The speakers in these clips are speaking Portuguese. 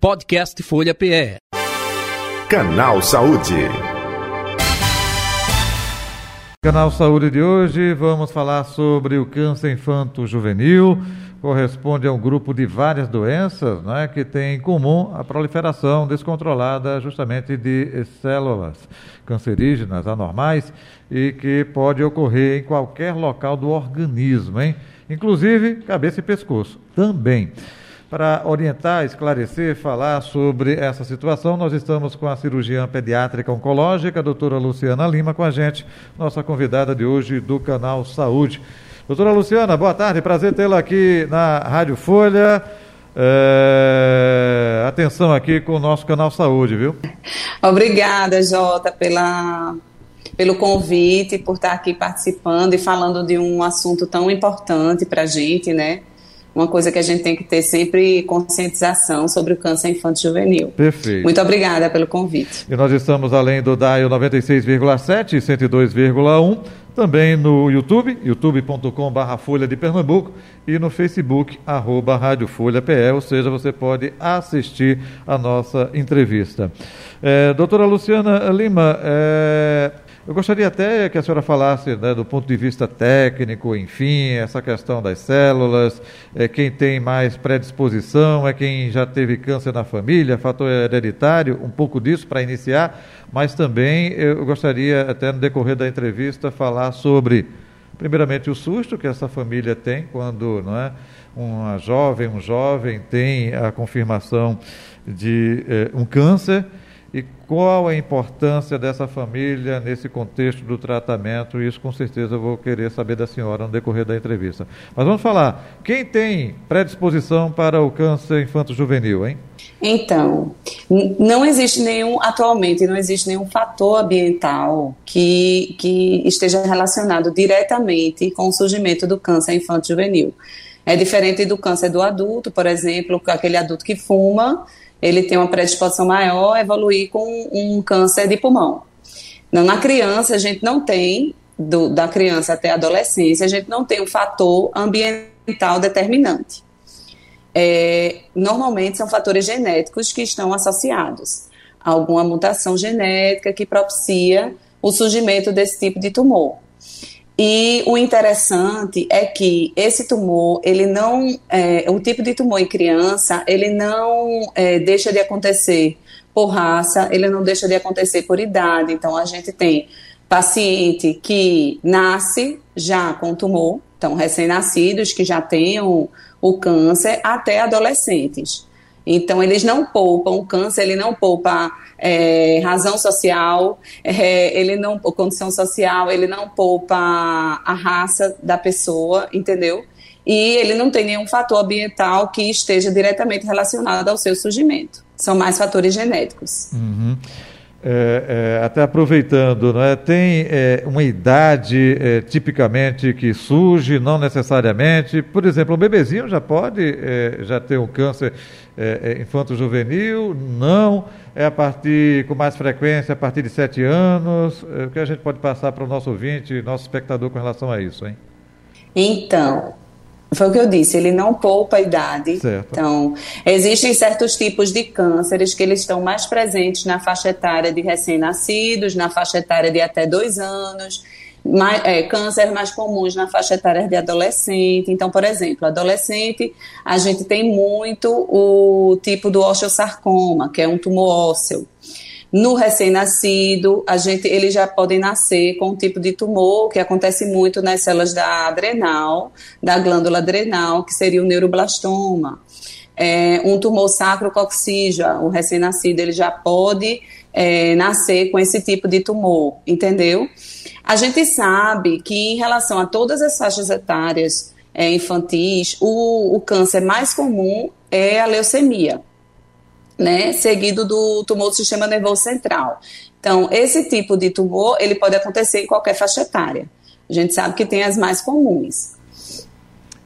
Podcast Folha PE. Canal Saúde. Canal Saúde de hoje, vamos falar sobre o câncer infanto-juvenil. Corresponde a um grupo de várias doenças né, que tem em comum a proliferação descontrolada justamente de células cancerígenas anormais e que pode ocorrer em qualquer local do organismo, hein? inclusive cabeça e pescoço também. Para orientar, esclarecer, falar sobre essa situação, nós estamos com a cirurgiã pediátrica oncológica, a doutora Luciana Lima, com a gente, nossa convidada de hoje do canal Saúde. Doutora Luciana, boa tarde, prazer tê-la aqui na Rádio Folha. É... Atenção aqui com o nosso canal Saúde, viu? Obrigada, Jota, pela, pelo convite, por estar aqui participando e falando de um assunto tão importante para a gente, né? Uma coisa que a gente tem que ter sempre conscientização sobre o câncer infanto-juvenil. Perfeito. Muito obrigada pelo convite. E nós estamos além do DAIO 96,7 e 102,1, também no YouTube, youtube.com.br Folha de Pernambuco e no Facebook, arroba Rádio Folha PE, ou seja, você pode assistir a nossa entrevista. É, doutora Luciana Lima, é, eu gostaria até que a senhora falasse né, do ponto de vista técnico, enfim, essa questão das células, é, quem tem mais predisposição, é quem já teve câncer na família, fator hereditário, um pouco disso para iniciar, mas também eu gostaria, até no decorrer da entrevista, falar sobre, primeiramente, o susto que essa família tem quando não é, uma jovem, um jovem tem a confirmação de é, um câncer qual a importância dessa família nesse contexto do tratamento. Isso com certeza eu vou querer saber da senhora no decorrer da entrevista. Mas vamos falar, quem tem predisposição para o câncer infanto-juvenil, hein? Então, não existe nenhum, atualmente, não existe nenhum fator ambiental que, que esteja relacionado diretamente com o surgimento do câncer infanto-juvenil. É diferente do câncer do adulto, por exemplo, aquele adulto que fuma, ele tem uma predisposição maior a evoluir com um câncer de pulmão. Não, na criança, a gente não tem, do, da criança até a adolescência, a gente não tem um fator ambiental determinante. É, normalmente são fatores genéticos que estão associados a alguma mutação genética que propicia o surgimento desse tipo de tumor. E o interessante é que esse tumor, ele não, é, o tipo de tumor em criança, ele não é, deixa de acontecer por raça, ele não deixa de acontecer por idade. Então, a gente tem paciente que nasce já com tumor, então recém-nascidos que já o, o câncer, até adolescentes. Então, eles não poupam, o câncer ele não poupa é, razão social, é, ele não, condição social, ele não poupa a raça da pessoa, entendeu? E ele não tem nenhum fator ambiental que esteja diretamente relacionado ao seu surgimento. São mais fatores genéticos. Uhum. É, é, até aproveitando, é? tem é, uma idade é, tipicamente que surge, não necessariamente. Por exemplo, o bebezinho já pode é, já ter um câncer infanto-juvenil? Não. É a partir, com mais frequência, a partir de sete anos. o que a gente pode passar para o nosso ouvinte, nosso espectador com relação a isso, hein? Então, foi o que eu disse, ele não poupa a idade. Certo. Então, existem certos tipos de cânceres que eles estão mais presentes na faixa etária de recém-nascidos, na faixa etária de até dois anos, mais, é, cânceres mais comuns na faixa etária de adolescente. Então, por exemplo, adolescente, a gente tem muito o tipo do osteosarcoma, que é um tumor ósseo. No recém-nascido, a gente, eles já podem nascer com um tipo de tumor que acontece muito nas células da adrenal, da glândula adrenal, que seria o neuroblastoma. É, um tumor sacrococcígeo, o recém-nascido, ele já pode é, nascer com esse tipo de tumor, entendeu? A gente sabe que em relação a todas as faixas etárias é, infantis, o, o câncer mais comum é a leucemia né, seguido do tumor do sistema nervoso central. Então, esse tipo de tumor, ele pode acontecer em qualquer faixa etária. A gente sabe que tem as mais comuns.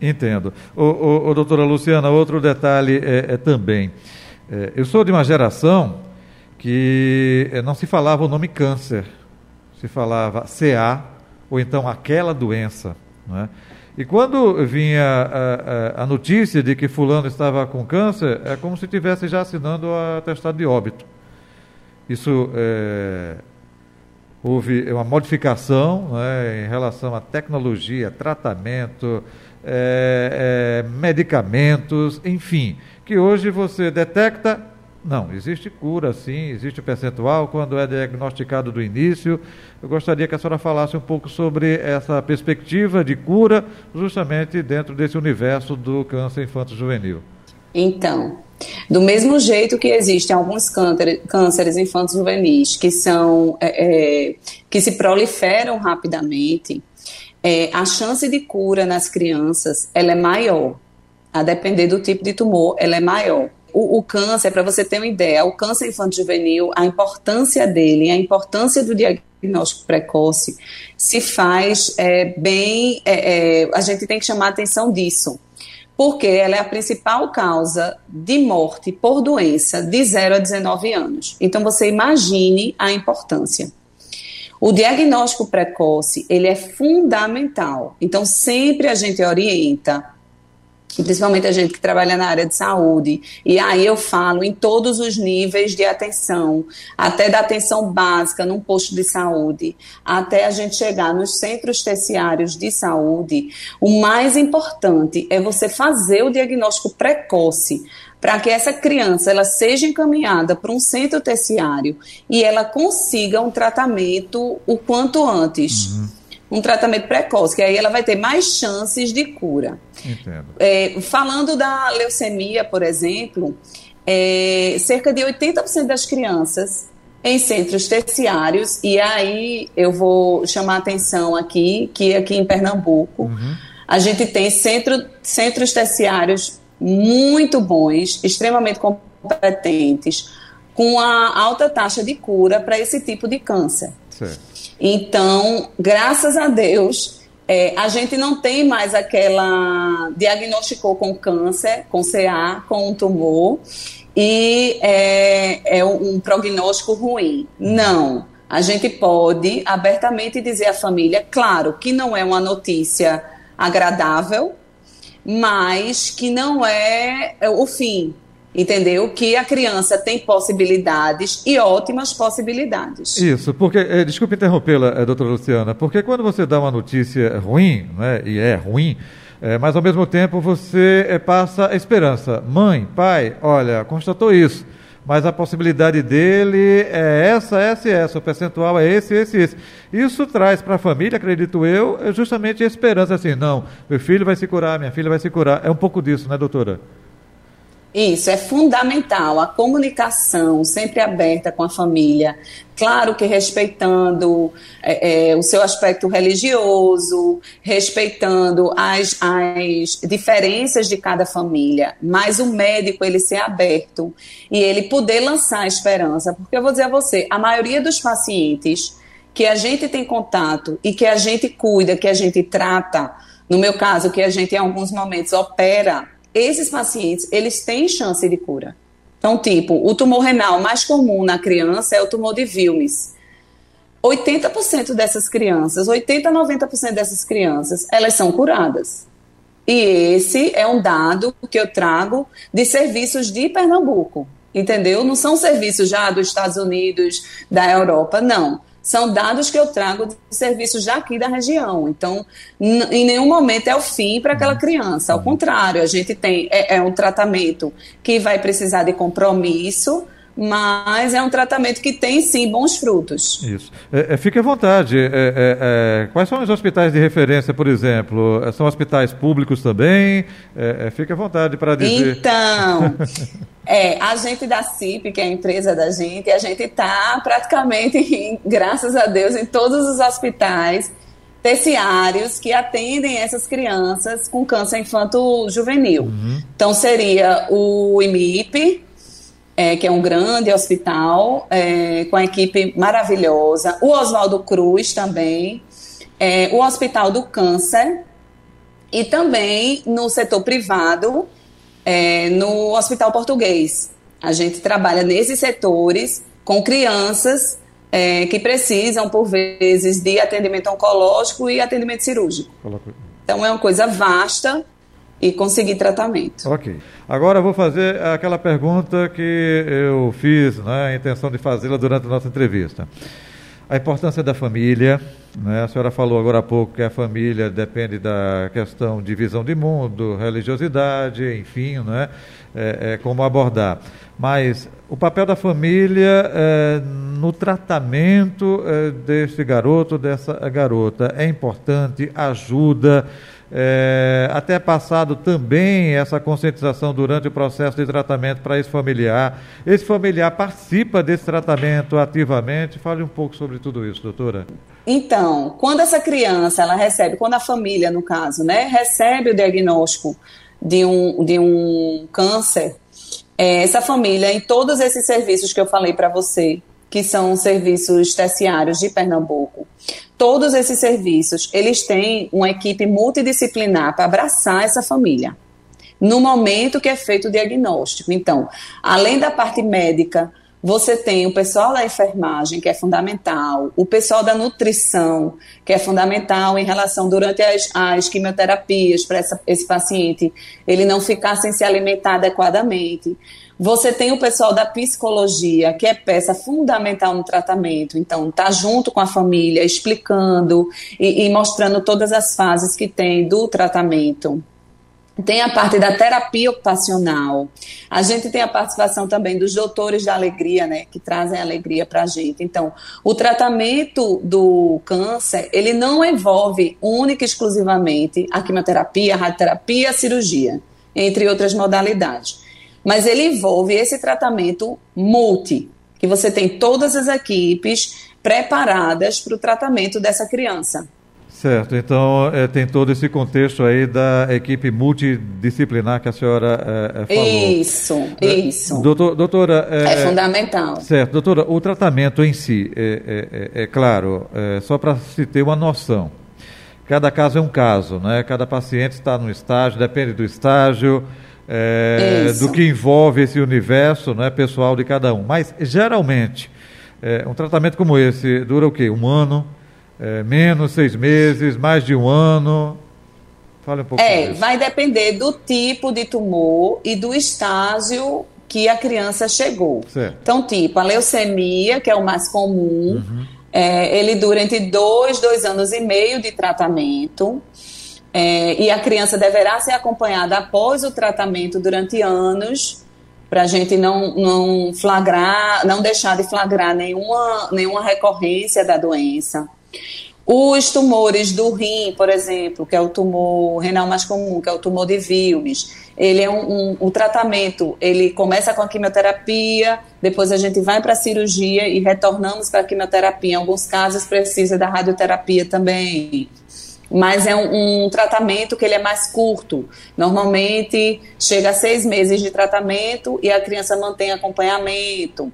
Entendo. O, o, o doutora Luciana, outro detalhe é, é também, é, eu sou de uma geração que é, não se falava o nome câncer, se falava CA ou então aquela doença, não é? E quando vinha a, a, a, notícia de que fulano estava com câncer, é como se estivesse já assinando a atestado de óbito. Isso é, houve uma modificação né, em relação à tecnologia, tratamento, é, é, medicamentos, enfim, que hoje você detecta não, existe cura, sim, existe percentual quando é diagnosticado do início. Eu gostaria que a senhora falasse um pouco sobre essa perspectiva de cura, justamente dentro desse universo do câncer infanto-juvenil. Então, do mesmo jeito que existem alguns cânceres infantos juvenis que são é, é, que se proliferam rapidamente, é, a chance de cura nas crianças ela é maior. A depender do tipo de tumor, ela é maior o, o câncer, para você ter uma ideia, o câncer infanto-juvenil, a importância dele, a importância do diagnóstico precoce, se faz é, bem. É, é, a gente tem que chamar a atenção disso porque ela é a principal causa de morte por doença de 0 a 19 anos. Então você imagine a importância. O diagnóstico precoce, ele é fundamental. Então sempre a gente orienta principalmente a gente que trabalha na área de saúde. E aí eu falo em todos os níveis de atenção, até da atenção básica num posto de saúde, até a gente chegar nos centros terciários de saúde. O mais importante é você fazer o diagnóstico precoce para que essa criança ela seja encaminhada para um centro terciário e ela consiga um tratamento o quanto antes. Uhum um tratamento precoce, que aí ela vai ter mais chances de cura. Entendo. É, falando da leucemia, por exemplo, é, cerca de 80% das crianças em centros terciários, e aí eu vou chamar a atenção aqui, que aqui em Pernambuco, uhum. a gente tem centro, centros terciários muito bons, extremamente competentes, com a alta taxa de cura para esse tipo de câncer. Certo. Então, graças a Deus, é, a gente não tem mais aquela. diagnosticou com câncer, com CA, com um tumor, e é, é um prognóstico ruim. Não. A gente pode abertamente dizer à família, claro, que não é uma notícia agradável, mas que não é o fim, entendeu? Que a criança tem possibilidades e ótimas possibilidades. Isso, porque, é, desculpe interrompê-la, é, doutora Luciana, porque quando você dá uma notícia ruim, né, e é ruim, é, mas ao mesmo tempo você é, passa esperança. Mãe, pai, olha, constatou isso, mas a possibilidade dele é essa, essa e essa, o percentual é esse, esse, esse. Isso traz para a família, acredito eu, justamente a esperança assim, não, meu filho vai se curar, minha filha vai se curar. É um pouco disso, né, doutora? Isso, é fundamental. A comunicação sempre aberta com a família. Claro que respeitando é, é, o seu aspecto religioso, respeitando as, as diferenças de cada família, mas o médico ele ser aberto e ele poder lançar esperança. Porque eu vou dizer a você, a maioria dos pacientes que a gente tem contato e que a gente cuida, que a gente trata, no meu caso, que a gente em alguns momentos opera esses pacientes, eles têm chance de cura. Então, tipo, o tumor renal mais comum na criança é o tumor de Wilms. 80% dessas crianças, 80 a 90% dessas crianças, elas são curadas. E esse é um dado que eu trago de serviços de Pernambuco, entendeu? Não são serviços já dos Estados Unidos, da Europa, não são dados que eu trago de serviços já aqui da região. Então, em nenhum momento é o fim para aquela criança. Ao contrário, a gente tem é, é um tratamento que vai precisar de compromisso, mas é um tratamento que tem sim bons frutos. Isso. É, é, fique à vontade. É, é, é quais são os hospitais de referência, por exemplo? São hospitais públicos também? É, fique à vontade para dizer. Então, é, a gente da CIP, que é a empresa da gente, a gente está praticamente, graças a Deus, em todos os hospitais terciários que atendem essas crianças com câncer infanto-juvenil. Uhum. Então, seria o IMIP, é, que é um grande hospital, é, com a equipe maravilhosa. O Oswaldo Cruz também. É, o Hospital do Câncer. E também no setor privado, é, no Hospital Português. A gente trabalha nesses setores com crianças é, que precisam, por vezes, de atendimento oncológico e atendimento cirúrgico. Então é uma coisa vasta e conseguir tratamento. Ok. Agora eu vou fazer aquela pergunta que eu fiz, né, a intenção de fazê-la durante a nossa entrevista. A importância da família, né? a senhora falou agora há pouco que a família depende da questão de visão de mundo, religiosidade, enfim, né? É, é, como abordar. Mas o papel da família é, no tratamento é, desse garoto, dessa garota, é importante, ajuda é, até passado também essa conscientização durante o processo de tratamento para esse familiar. Esse familiar participa desse tratamento ativamente. Fale um pouco sobre tudo isso, doutora. Então, quando essa criança ela recebe, quando a família, no caso, né, recebe o diagnóstico de um, de um câncer, é, essa família, em todos esses serviços que eu falei para você, que são serviços terciários de Pernambuco. Todos esses serviços, eles têm uma equipe multidisciplinar para abraçar essa família. No momento que é feito o diagnóstico. Então, além da parte médica, você tem o pessoal da enfermagem, que é fundamental, o pessoal da nutrição, que é fundamental em relação durante as, as quimioterapias para esse paciente ele não ficar sem se alimentar adequadamente. Você tem o pessoal da psicologia, que é peça fundamental no tratamento. Então, tá junto com a família, explicando e, e mostrando todas as fases que tem do tratamento. Tem a parte da terapia ocupacional. A gente tem a participação também dos doutores da alegria, né, que trazem alegria para a gente. Então, o tratamento do câncer, ele não envolve única e exclusivamente a quimioterapia, a radioterapia, a cirurgia, entre outras modalidades mas ele envolve esse tratamento multi, que você tem todas as equipes preparadas para o tratamento dessa criança. Certo, então é, tem todo esse contexto aí da equipe multidisciplinar que a senhora é, falou. Isso, é, isso. Doutor, doutora. É, fundamental. Certo, doutora, o tratamento em si, é, claro, só para se ter uma noção. Cada caso é um caso, né? Cada paciente está no estágio, depende do estágio do que envolve esse universo né, pessoal de cada um. Mas, geralmente, um tratamento como esse dura o quê? Um ano? É, menos seis meses? Mais de um ano? Fale um pouco É, vai depender do tipo de tumor e do estágio que a criança chegou. Certo. Então, tipo, a leucemia, que é o mais comum, uhum. é, ele dura entre dois, dois anos e meio de tratamento. É, e a criança deverá ser acompanhada após o tratamento durante anos, para a gente não, não flagrar, não deixar de flagrar nenhuma, nenhuma recorrência da doença. Os tumores do rim, por exemplo, que é o tumor renal mais comum, que é o tumor de Wilms, ele é um, um, um tratamento, ele começa com a quimioterapia, depois a gente vai para a cirurgia e retornamos para a quimioterapia. Em alguns casos precisa da radioterapia também mas é um, um, tratamento que ele é mais curto. Normalmente chega a seis meses de tratamento e a criança mantém acompanhamento.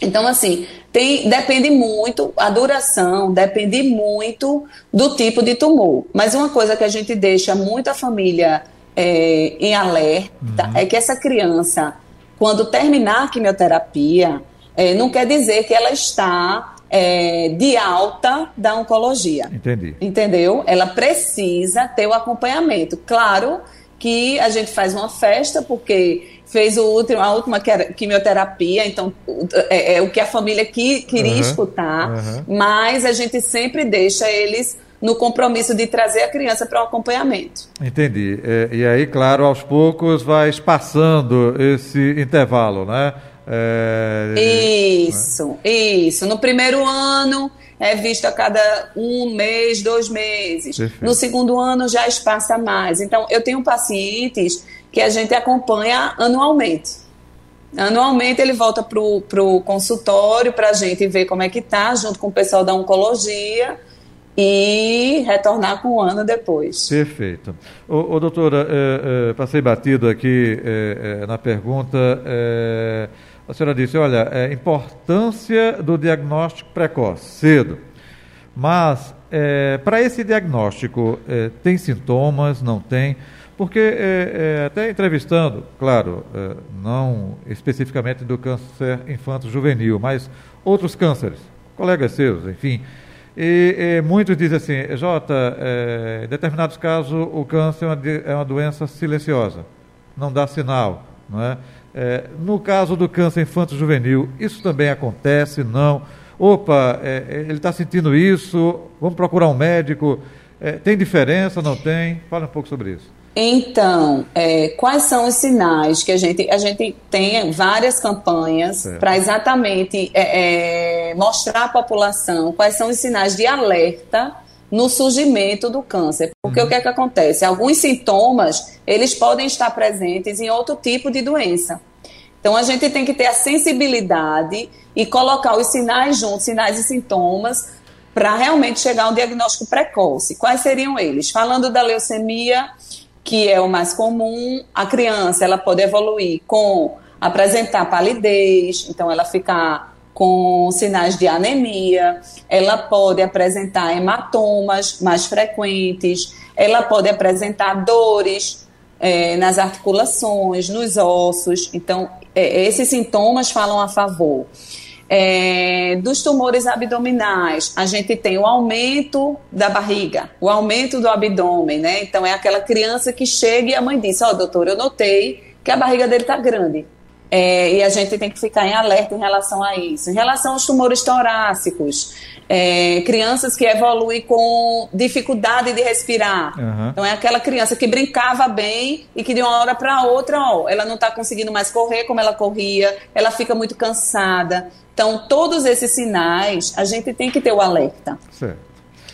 Então, assim, tem, depende muito, a duração depende muito do tipo de tumor. Mas uma coisa que a gente deixa muito a família é, em alerta uhum. é que essa criança, quando terminar a quimioterapia, é, não quer dizer que ela está é, de alta da oncologia. Entendi. Entendeu? Ela precisa ter o acompanhamento. Claro que a gente faz uma festa porque fez o último, a última quimioterapia, então é, é o que a família que, queria uhum, escutar, uhum. mas a gente sempre deixa eles no compromisso de trazer a criança para o acompanhamento. Entendi. É, e aí, claro, aos poucos vai espaçando esse intervalo, né? É... Isso, né? isso. No primeiro ano é visto a cada um mês, dois meses. Perfeito. No segundo ano já espaça mais. Então, eu tenho pacientes que a gente acompanha anualmente. Anualmente ele volta para o consultório para a gente ver como é que tá, junto com o pessoal da oncologia e retornar com um ano depois. Perfeito. Ô, ô doutora, é, é, passei batido aqui é, na pergunta a senhora disse, olha, é, importância do diagnóstico precoce, cedo. Mas, é, para esse diagnóstico, é, tem sintomas, não tem? Porque, é, é até entrevistando, claro, é, não especificamente do câncer infanto-juvenil, mas outros cânceres, colegas seus, enfim, E, muitos dizem assim, Jota, é, em determinados casos o câncer é uma, é uma doença silenciosa, não dá sinal, não é? no caso do câncer infanto-juvenil, isso também acontece, não? Opa, ele está sentindo isso, vamos procurar um médico, tem diferença, não tem? Fala um pouco sobre isso. Então, é, quais são os sinais que a gente a gente tem várias campanhas para exatamente é, é, mostrar à população quais são os sinais de alerta no surgimento do câncer. Porque uhum. o que é que acontece? Alguns sintomas eles podem estar presentes em outro tipo de doença. Então a gente tem que ter a sensibilidade e colocar os sinais juntos, sinais e sintomas, para realmente chegar a um diagnóstico precoce. Quais seriam eles? Falando da leucemia, que é o mais comum, a criança ela pode evoluir com apresentar palidez, então ela ficar com sinais de anemia, ela pode apresentar hematomas mais frequentes, ela pode apresentar dores é, nas articulações, nos ossos. Então, é, esses sintomas falam a favor. É, dos tumores abdominais, a gente tem o aumento da barriga, o aumento do abdômen, né? Então é aquela criança que chega e a mãe diz: Ó, oh, doutor, eu notei que a barriga dele tá grande. É, e a gente tem que ficar em alerta em relação a isso. Em relação aos tumores torácicos, é, crianças que evoluem com dificuldade de respirar. Uhum. Então, é aquela criança que brincava bem e que de uma hora para outra, ó, ela não está conseguindo mais correr como ela corria, ela fica muito cansada. Então, todos esses sinais, a gente tem que ter o alerta. Certo.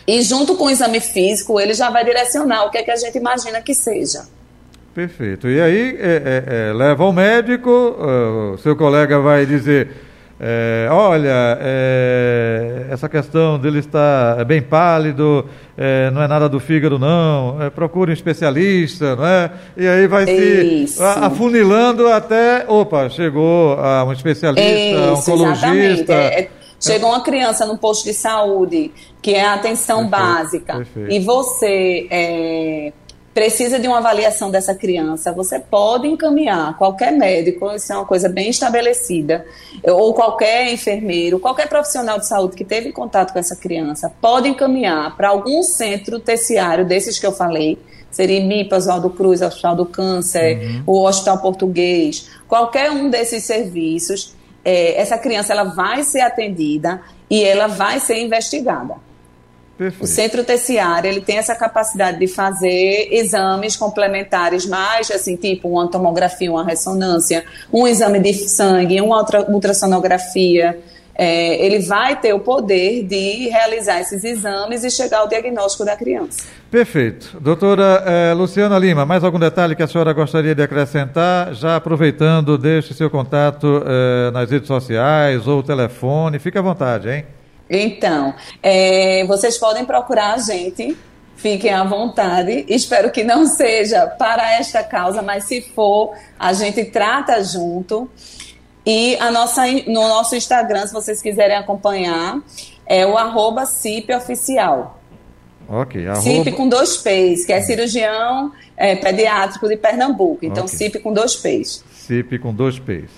E junto com o exame físico, ele já vai direcionar o que é que a gente imagina que seja. Perfeito. E aí, é, é, é, leva ao médico, o seu colega vai dizer, é, olha, é, essa questão dele estar bem pálido, é, não é nada do fígado não, procure um especialista, não é? E aí vai Isso. se afunilando até, opa, chegou a um especialista, Isso, oncologista... Chegou uma criança no posto de saúde, que é a atenção perfeito, básica, perfeito. e você é, precisa de uma avaliação dessa criança, você pode encaminhar. Qualquer médico, isso é uma coisa bem estabelecida, ou qualquer enfermeiro, qualquer profissional de saúde que teve contato com essa criança, pode encaminhar para algum centro terciário desses que eu falei, seria MIPA, Oswaldo Cruz, Hospital do Câncer, uhum. o Hospital Português, qualquer um desses serviços, é, essa criança ela vai ser atendida e ela vai ser investigada. Perfeito. O centro terciário ele tem essa capacidade de fazer exames complementares mais, assim, tipo uma tomografia, uma ressonância, um exame de sangue, uma ultrassonografia. É, ele vai ter o poder de realizar esses exames e chegar ao diagnóstico da criança. Perfeito. Doutora eh, Luciana Lima, mais algum detalhe que a senhora gostaria de acrescentar? Já aproveitando, deixe seu contato eh, nas redes sociais ou telefone, fique à vontade, hein? Então, é, vocês podem procurar a gente, fiquem à vontade. Espero que não seja para esta causa, mas se for, a gente trata junto. E a nossa, no nosso Instagram, se vocês quiserem acompanhar, é o arroba CIP oficial. Ok, arroba... CIP com dois P's, que é cirurgião é, pediátrico de Pernambuco. Então, okay. CIP com dois P's. CIP com dois P's.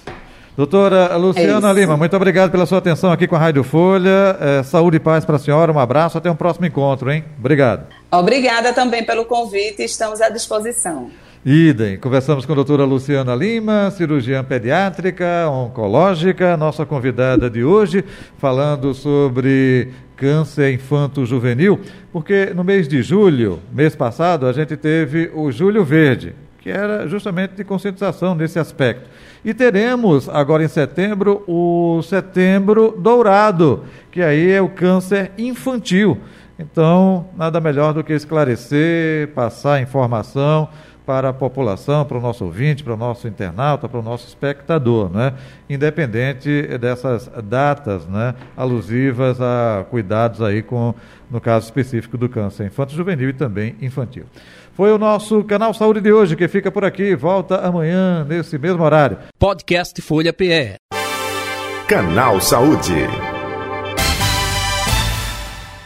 Doutora Luciana é Lima, muito obrigado pela sua atenção aqui com a Rádio Folha. É, saúde e paz para a senhora, um abraço, até um próximo encontro, hein? Obrigado. Obrigada também pelo convite, estamos à disposição. Idem. Conversamos com a doutora Luciana Lima, cirurgiã pediátrica, oncológica, nossa convidada de hoje, falando sobre câncer infanto-juvenil, porque no mês de julho, mês passado, a gente teve o Julho Verde, que era justamente de conscientização nesse aspecto. E teremos agora em setembro o Setembro Dourado, que aí é o câncer infantil. Então, nada melhor do que esclarecer, passar informação para a população, para o nosso ouvinte, para o nosso internauta, para o nosso espectador, né? independente dessas datas né? alusivas a cuidados aí com, no caso específico do câncer infanto-juvenil e também infantil. Foi o nosso canal Saúde de hoje que fica por aqui. Volta amanhã nesse mesmo horário. Podcast Folha PE. Canal Saúde.